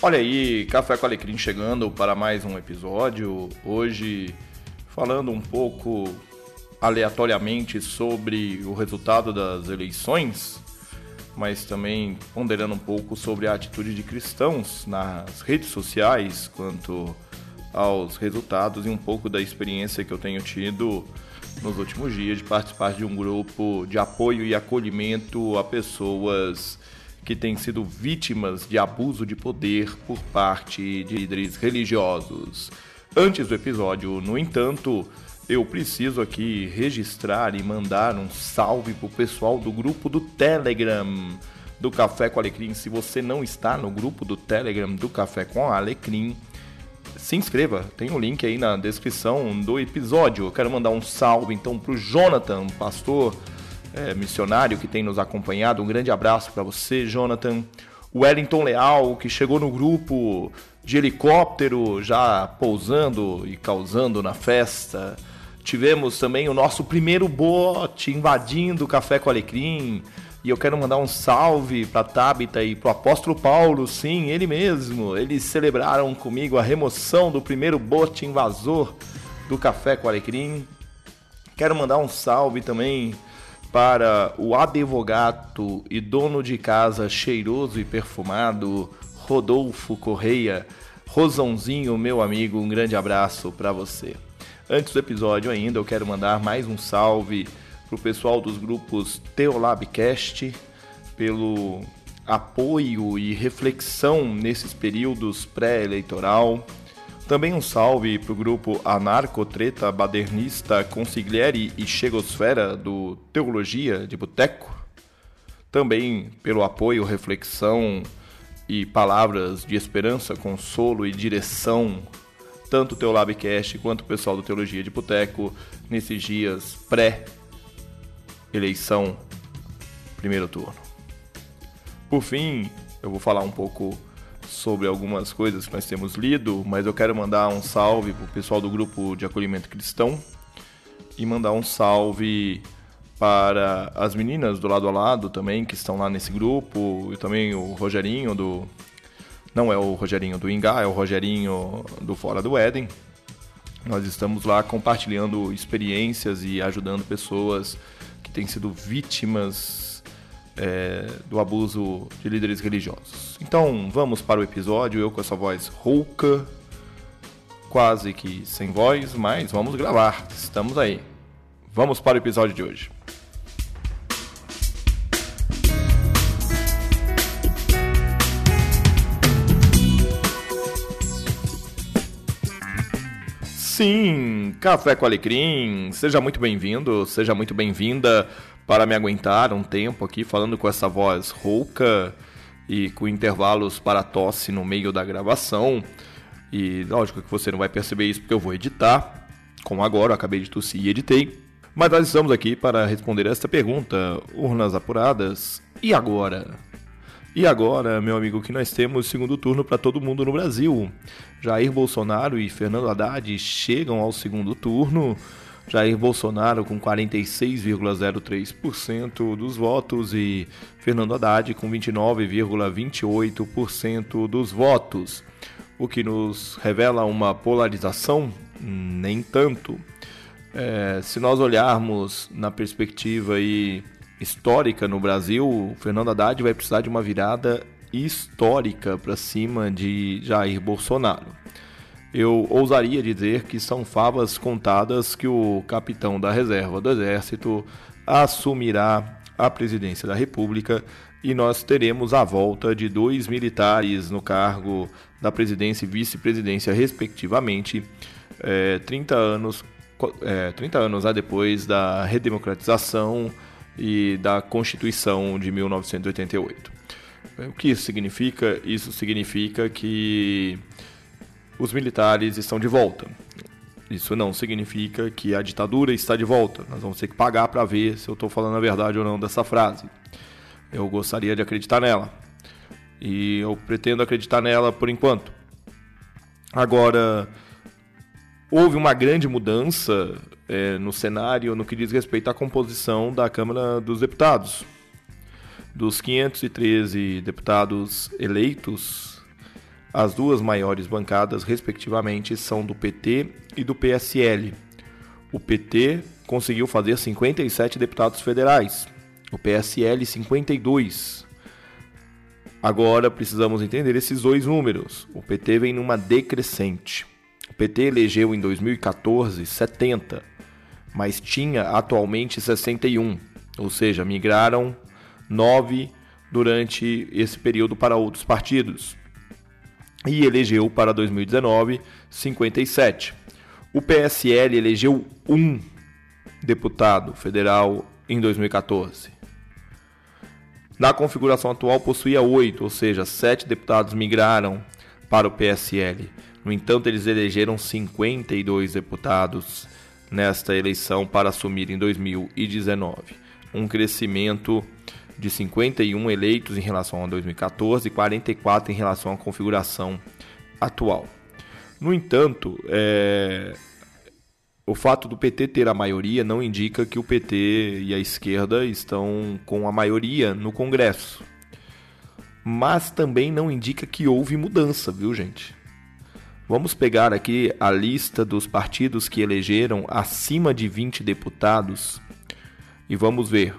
Olha aí, Café com Alecrim chegando para mais um episódio. Hoje falando um pouco aleatoriamente sobre o resultado das eleições, mas também ponderando um pouco sobre a atitude de cristãos nas redes sociais quanto aos resultados e um pouco da experiência que eu tenho tido nos últimos dias de participar de um grupo de apoio e acolhimento a pessoas que têm sido vítimas de abuso de poder por parte de líderes religiosos. Antes do episódio, no entanto, eu preciso aqui registrar e mandar um salve pro pessoal do grupo do Telegram do Café com Alecrim. Se você não está no grupo do Telegram do Café com Alecrim, se inscreva, tem o um link aí na descrição do episódio. Eu quero mandar um salve então pro Jonathan, pastor é, missionário que tem nos acompanhado. Um grande abraço para você, Jonathan. O Wellington Leal, que chegou no grupo de helicóptero, já pousando e causando na festa. Tivemos também o nosso primeiro bote invadindo o Café com Alecrim. E eu quero mandar um salve para Tabita e para o apóstolo Paulo, sim, ele mesmo. Eles celebraram comigo a remoção do primeiro bote invasor do Café com Alecrim. Quero mandar um salve também para o advogado e dono de casa cheiroso e perfumado, Rodolfo Correia. Rosãozinho, meu amigo, um grande abraço para você. Antes do episódio ainda, eu quero mandar mais um salve para o pessoal dos grupos Teolabcast pelo apoio e reflexão nesses períodos pré-eleitoral. Também um salve para o grupo Anarcotreta Badernista Consigliere e Chegosfera do Teologia de Boteco. Também pelo apoio, reflexão e palavras de esperança, consolo e direção, tanto o Teolabcast quanto o pessoal do Teologia de Boteco, nesses dias pré-eleição, primeiro turno. Por fim, eu vou falar um pouco sobre algumas coisas que nós temos lido, mas eu quero mandar um salve para o pessoal do grupo de acolhimento cristão e mandar um salve para as meninas do lado a lado também que estão lá nesse grupo e também o Rogerinho do não é o Rogerinho do Ingá, é o Rogerinho do Fora do Éden. Nós estamos lá compartilhando experiências e ajudando pessoas que têm sido vítimas é, do abuso de líderes religiosos. Então vamos para o episódio, eu com essa voz rouca, quase que sem voz, mas vamos gravar, estamos aí. Vamos para o episódio de hoje. Sim, Café com Alecrim, seja muito bem-vindo, seja muito bem-vinda para me aguentar um tempo aqui falando com essa voz rouca e com intervalos para tosse no meio da gravação. E lógico que você não vai perceber isso porque eu vou editar, como agora, eu acabei de tossir e editei. Mas nós estamos aqui para responder esta pergunta, urnas apuradas, e agora? E agora, meu amigo, que nós temos segundo turno para todo mundo no Brasil. Jair Bolsonaro e Fernando Haddad chegam ao segundo turno. Jair Bolsonaro com 46,03% dos votos e Fernando Haddad com 29,28% dos votos, o que nos revela uma polarização? Nem tanto. É, se nós olharmos na perspectiva aí histórica no Brasil, Fernando Haddad vai precisar de uma virada histórica para cima de Jair Bolsonaro eu ousaria dizer que são favas contadas que o capitão da reserva do Exército assumirá a presidência da República e nós teremos a volta de dois militares no cargo da presidência e vice-presidência, respectivamente, é, 30 anos é, 30 anos a depois da redemocratização e da Constituição de 1988. O que isso significa? Isso significa que os militares estão de volta. Isso não significa que a ditadura está de volta. Nós vamos ter que pagar para ver se eu estou falando a verdade ou não dessa frase. Eu gostaria de acreditar nela. E eu pretendo acreditar nela por enquanto. Agora, houve uma grande mudança é, no cenário no que diz respeito à composição da Câmara dos Deputados. Dos 513 deputados eleitos, As duas maiores bancadas, respectivamente, são do PT e do PSL. O PT conseguiu fazer 57 deputados federais, o PSL 52. Agora precisamos entender esses dois números. O PT vem numa decrescente. O PT elegeu em 2014 70, mas tinha atualmente 61, ou seja, migraram 9 durante esse período para outros partidos. E elegeu para 2019 57. O PSL elegeu um deputado federal em 2014. Na configuração atual possuía oito, ou seja, sete deputados migraram para o PSL. No entanto, eles elegeram 52 deputados nesta eleição para assumir em 2019, um crescimento de 51 eleitos em relação a 2014 e 44 em relação à configuração atual. No entanto, é... o fato do PT ter a maioria não indica que o PT e a esquerda estão com a maioria no Congresso. Mas também não indica que houve mudança, viu, gente? Vamos pegar aqui a lista dos partidos que elegeram acima de 20 deputados e vamos ver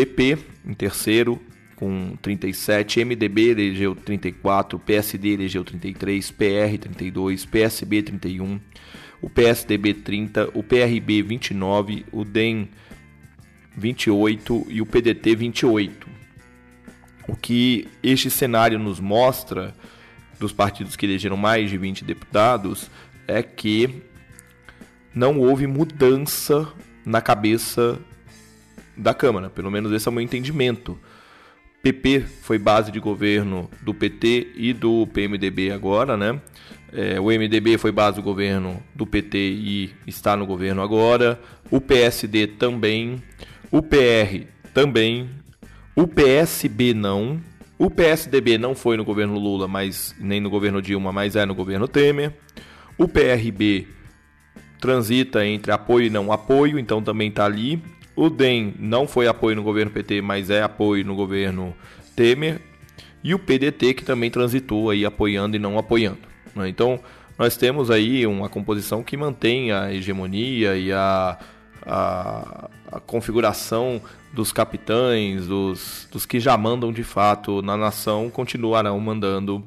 PP em terceiro com 37, MDB elegeu 34, PSD elegeu 33, PR 32, PSB 31, o PSDB 30, o PRB 29, o DEM 28 e o PDT 28. O que este cenário nos mostra dos partidos que elegeram mais de 20 deputados é que não houve mudança na cabeça da Câmara, pelo menos esse é o meu entendimento. PP foi base de governo do PT e do PMDB agora, né? É, o MDB foi base do governo do PT e está no governo agora. O PSD também. O PR também. O PSB não. O PSDB não foi no governo Lula, mas nem no governo Dilma, mas é no governo Temer. O PRB transita entre apoio e não apoio, então também está ali. O DEM não foi apoio no governo PT, mas é apoio no governo Temer. E o PDT, que também transitou aí apoiando e não apoiando. Né? Então, nós temos aí uma composição que mantém a hegemonia e a, a, a configuração dos capitães, dos, dos que já mandam de fato na nação, continuarão mandando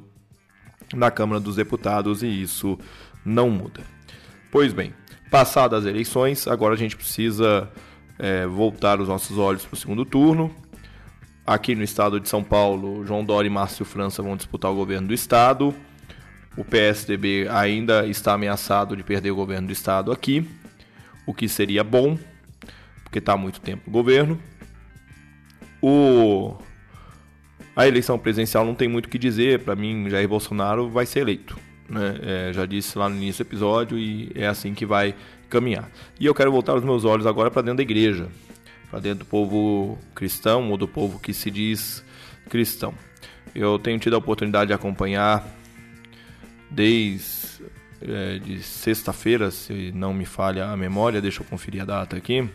na Câmara dos Deputados e isso não muda. Pois bem, passadas as eleições, agora a gente precisa é, voltar os nossos olhos para o segundo turno. Aqui no estado de São Paulo, João Dória e Márcio França vão disputar o governo do estado. O PSDB ainda está ameaçado de perder o governo do estado aqui, o que seria bom, porque está há muito tempo no governo. O... A eleição presidencial não tem muito o que dizer, para mim, Jair Bolsonaro vai ser eleito. Né? É, já disse lá no início do episódio e é assim que vai caminhar. E eu quero voltar os meus olhos agora para dentro da igreja, para dentro do povo cristão ou do povo que se diz cristão. Eu tenho tido a oportunidade de acompanhar desde é, de sexta-feira, se não me falha a memória, deixa eu conferir a data aqui.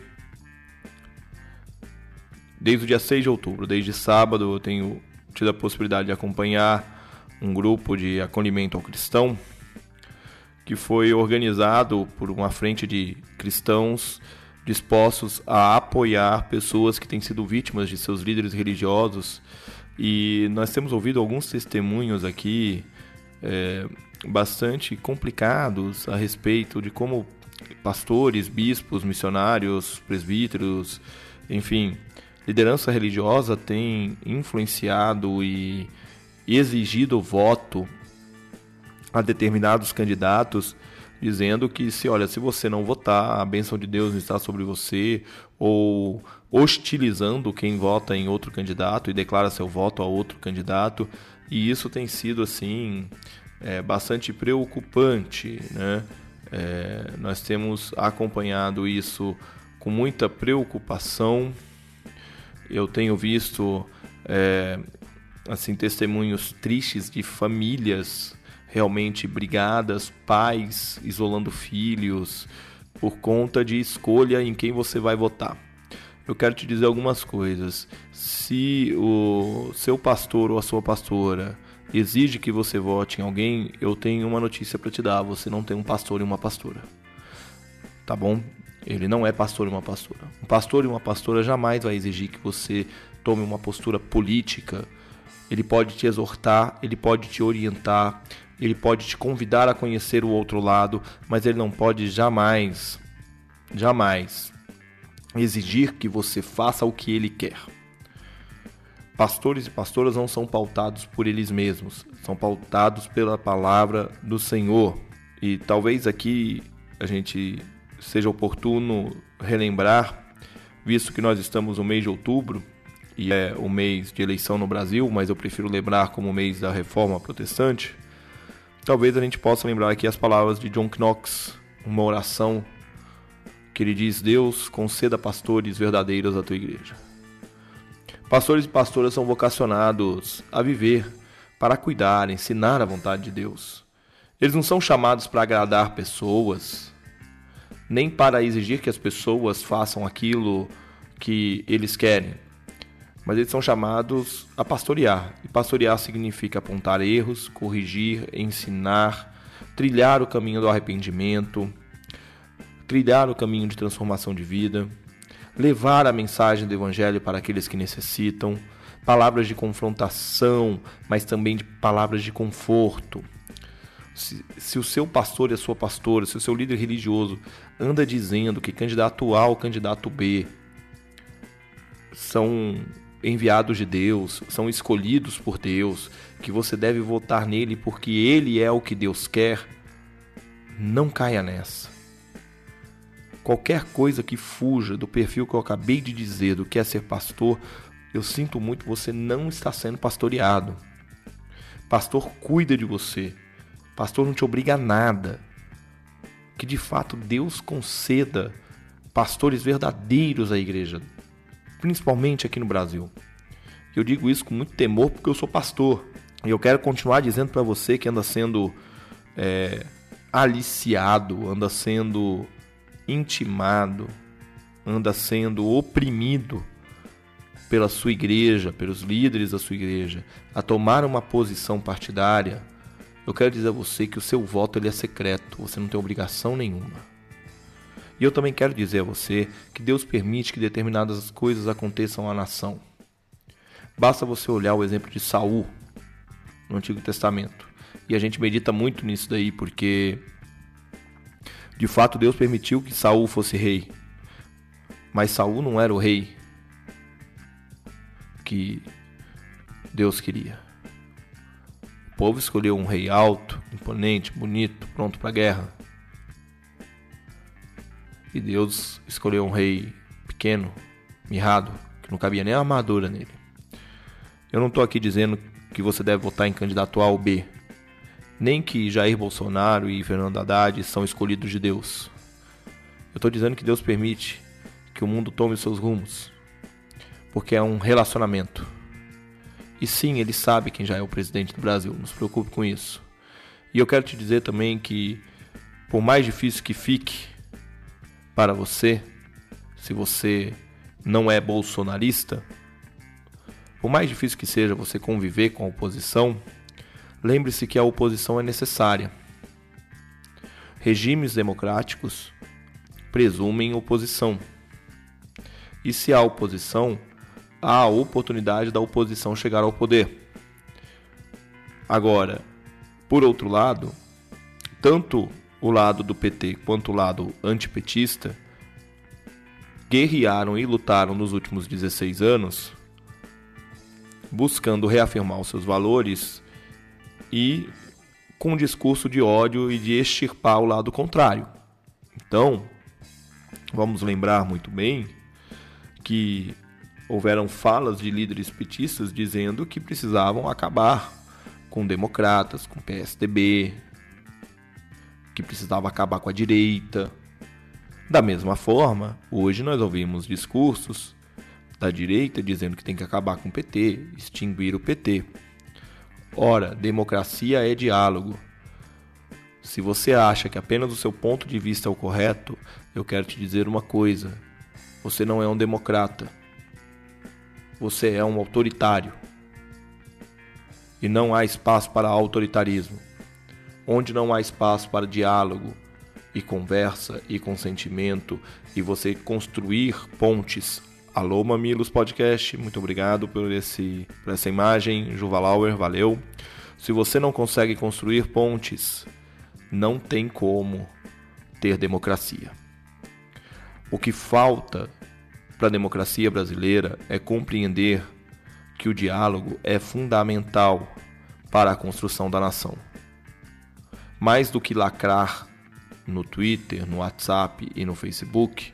Desde o dia 6 de outubro, desde sábado, eu tenho tido a possibilidade de acompanhar um grupo de acolhimento ao cristão que foi organizado por uma frente de cristãos dispostos a apoiar pessoas que têm sido vítimas de seus líderes religiosos. E nós temos ouvido alguns testemunhos aqui é, bastante complicados a respeito de como pastores, bispos, missionários, presbíteros, enfim, liderança religiosa tem influenciado e exigido voto a determinados candidatos dizendo que se olha, se você não votar, a bênção de Deus não está sobre você, ou hostilizando quem vota em outro candidato e declara seu voto a outro candidato, e isso tem sido assim é, bastante preocupante, né? É, nós temos acompanhado isso com muita preocupação. Eu tenho visto é, assim testemunhos tristes de famílias realmente brigadas, pais isolando filhos por conta de escolha em quem você vai votar. Eu quero te dizer algumas coisas. Se o seu pastor ou a sua pastora exige que você vote em alguém, eu tenho uma notícia para te dar: você não tem um pastor e uma pastora. Tá bom? Ele não é pastor e uma pastora. Um pastor e uma pastora jamais vai exigir que você tome uma postura política. Ele pode te exortar, ele pode te orientar, ele pode te convidar a conhecer o outro lado, mas ele não pode jamais, jamais exigir que você faça o que ele quer. Pastores e pastoras não são pautados por eles mesmos, são pautados pela palavra do Senhor. E talvez aqui a gente seja oportuno relembrar, visto que nós estamos no mês de outubro e é o mês de eleição no Brasil, mas eu prefiro lembrar como o mês da reforma protestante. Talvez a gente possa lembrar aqui as palavras de John Knox, uma oração que ele diz: Deus conceda pastores verdadeiros à tua igreja. Pastores e pastoras são vocacionados a viver para cuidar, ensinar a vontade de Deus. Eles não são chamados para agradar pessoas, nem para exigir que as pessoas façam aquilo que eles querem, mas eles são chamados a pastorear. E pastorear significa apontar erros, corrigir, ensinar, trilhar o caminho do arrependimento, trilhar o caminho de transformação de vida levar a mensagem do Evangelho para aqueles que necessitam, palavras de confrontação, mas também de palavras de conforto. Se, se, o seu pastor e a sua pastora, se o seu líder religioso anda dizendo que candidato A ou candidato B são enviados de Deus, são escolhidos por Deus, que você deve votar nele porque ele é o que Deus quer, não caia nessa qualquer coisa que fuja do perfil que eu acabei de dizer, do que é ser pastor, eu sinto muito, você não está sendo pastoreado. Pastor cuida de você. Pastor não te obriga a nada. Que de fato Deus conceda pastores verdadeiros à igreja, principalmente aqui no Brasil. Eu digo isso com muito temor porque eu sou pastor. E eu quero continuar dizendo para você que anda sendo é, aliciado, anda sendo intimado, anda sendo oprimido pela sua igreja, pelos líderes da sua igreja, a tomar uma posição partidária, eu quero dizer a você que o seu voto ele é secreto, você não tem obrigação nenhuma. E eu também quero dizer a você que Deus permite que determinadas coisas aconteçam à nação. Basta você olhar o exemplo de Saul no Antigo Testamento. E a gente medita muito nisso daí, porque de fato, Deus permitiu que Saul fosse rei. Mas Saul não era o rei que Deus queria. O povo escolheu um rei alto, imponente, bonito, pronto para a guerra. E Deus escolheu um rei pequeno, mirrado, que não cabia nem a armadura nele. Eu não estou aqui dizendo que você deve votar em candidato A ou B nem que Jair Bolsonaro e Fernando Haddad são escolhidos de Deus. Eu estou dizendo que Deus permite que o mundo tome seus rumos, porque é um relacionamento. E sim, ele sabe quem já é o presidente do Brasil, não se preocupe com isso. E eu quero te dizer também que, por mais difícil que fique para você, se você não é bolsonarista, por mais difícil que seja você conviver com a oposição, Lembre-se que a oposição é necessária. Regimes democráticos presumem oposição. E se há oposição, há a oportunidade da oposição chegar ao poder. Agora, por outro lado, tanto o lado do PT quanto o lado antipetista guerrearam e lutaram nos últimos 16 anos, buscando reafirmar os seus valores e com um discurso de ódio e de extirpar o lado contrário. Então, vamos lembrar muito bem que houveram falas de líderes petistas dizendo que precisavam acabar com democratas, com PSDB, que precisava acabar com a direita. Da mesma forma, hoje nós ouvimos discursos da direita dizendo que tem que acabar com o PT, extinguir o PT. Ora, democracia é diálogo. Se você acha que apenas o seu ponto de vista é o correto, eu quero te dizer uma coisa: você não é um democrata. Você é um autoritário. e não há espaço para autoritarismo, onde não há espaço para diálogo e conversa e consentimento e você construir pontes. Alô Mamilos Podcast, muito obrigado por, esse, por essa imagem. Juvalauer, valeu. Se você não consegue construir pontes, não tem como ter democracia. O que falta para a democracia brasileira é compreender que o diálogo é fundamental para a construção da nação. Mais do que lacrar no Twitter, no WhatsApp e no Facebook,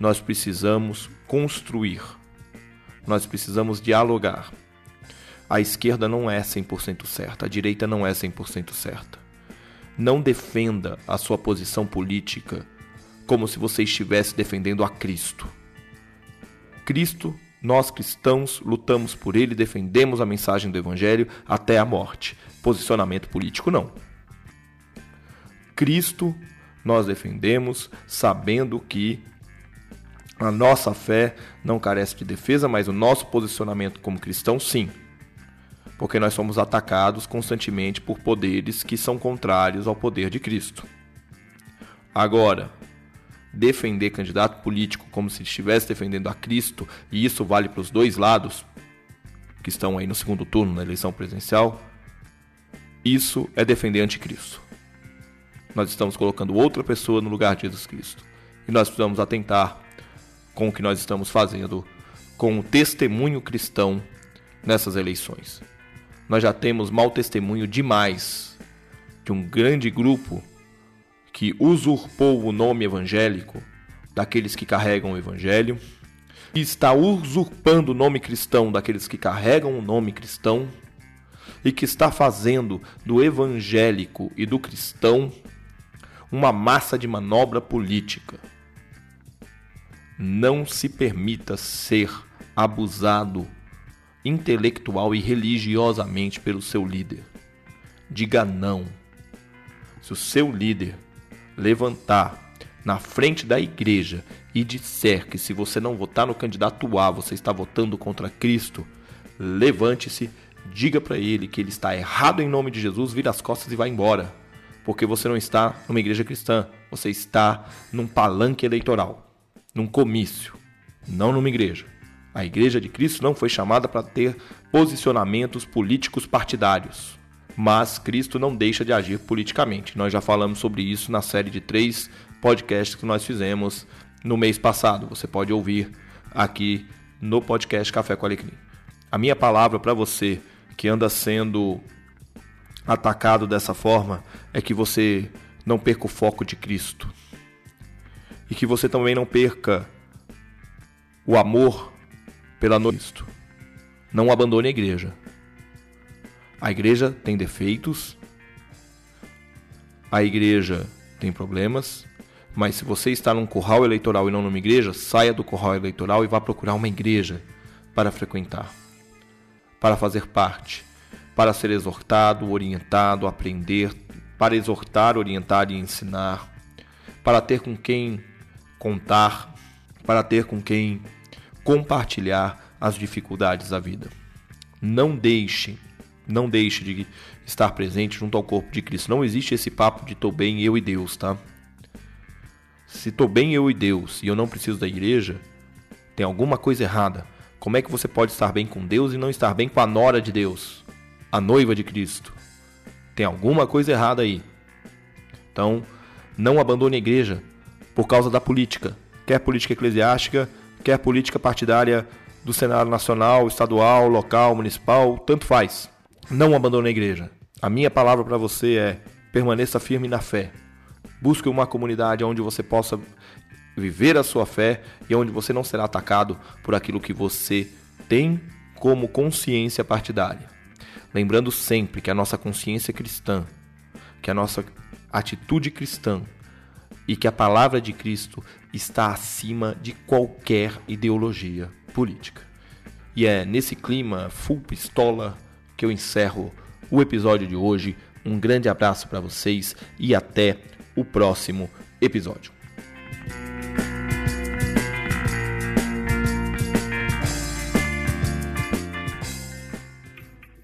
nós precisamos construir. Nós precisamos dialogar. A esquerda não é 100% certa, a direita não é 100% certa. Não defenda a sua posição política como se você estivesse defendendo a Cristo. Cristo nós cristãos lutamos por ele, defendemos a mensagem do Evangelho até a morte. Posicionamento político, não. Cristo nós defendemos sabendo que a nossa fé não carece de defesa, mas o nosso posicionamento como cristão, sim. Porque nós somos atacados constantemente por poderes que são contrários ao poder de Cristo. Agora, defender candidato político como se estivesse defendendo a Cristo, e isso vale para os dois lados, que estão aí no segundo turno na eleição presidencial, isso é defender anticristo. Nós estamos colocando outra pessoa no lugar de Jesus Cristo. E nós precisamos atentar com o que nós estamos fazendo com o testemunho cristão nessas eleições. Nós já temos mau testemunho demais de um grande grupo que usurpou o nome evangélico daqueles que carregam o evangelho, e está usurpando o nome cristão daqueles que carregam o nome cristão, e que está fazendo do evangélico e do cristão uma massa de manobra política. Não se permita ser abusado intelectual e religiosamente pelo seu líder. Diga não. Se o seu líder levantar na frente da igreja e disser que se você não votar no candidato A, você está votando contra Cristo, levante-se, diga para ele que ele está errado em nome de Jesus, vira as costas e vá embora. Porque você não está numa igreja cristã, você está num palanque eleitoral, num comício, não numa igreja. A igreja de Cristo não foi chamada para ter posicionamentos políticos partidários mas Cristo não deixa de agir politicamente. Nós já falamos sobre isso na série de três podcasts que nós fizemos no mês passado. Você pode ouvir aqui no podcast Café com Alecrim. A minha palavra para você que anda sendo atacado dessa forma é que você não perca o foco de Cristo. E que você também não perca o amor pela Cristo. Não abandone a igreja. A igreja tem defeitos, a igreja tem problemas, mas se você está num curral eleitoral e não numa igreja, saia do curral eleitoral e vá procurar uma igreja para frequentar, para fazer parte, para ser exortado, orientado, aprender, para exortar, orientar e ensinar, para ter com quem contar, para ter com quem compartilhar as dificuldades da vida. Não deixe não deixe de estar presente junto ao corpo de Cristo. Não existe esse papo de tô bem eu e Deus, tá? Se tô bem eu e Deus e eu não preciso da igreja, tem alguma coisa errada. Como é que você pode estar bem com Deus e não estar bem com a nora de Deus, a noiva de Cristo? Tem alguma coisa errada aí. Então, não abandone a igreja por causa da política, quer política eclesiástica, quer política partidária do Senado Nacional, estadual, local, municipal, tanto faz. Não abandone a igreja. A minha palavra para você é: permaneça firme na fé. Busque uma comunidade onde você possa viver a sua fé e onde você não será atacado por aquilo que você tem como consciência partidária. Lembrando sempre que a nossa consciência cristã, que a nossa atitude cristã e que a palavra de Cristo está acima de qualquer ideologia política. E é nesse clima full pistola que eu encerro o episódio de hoje. Um grande abraço para vocês e até o próximo episódio.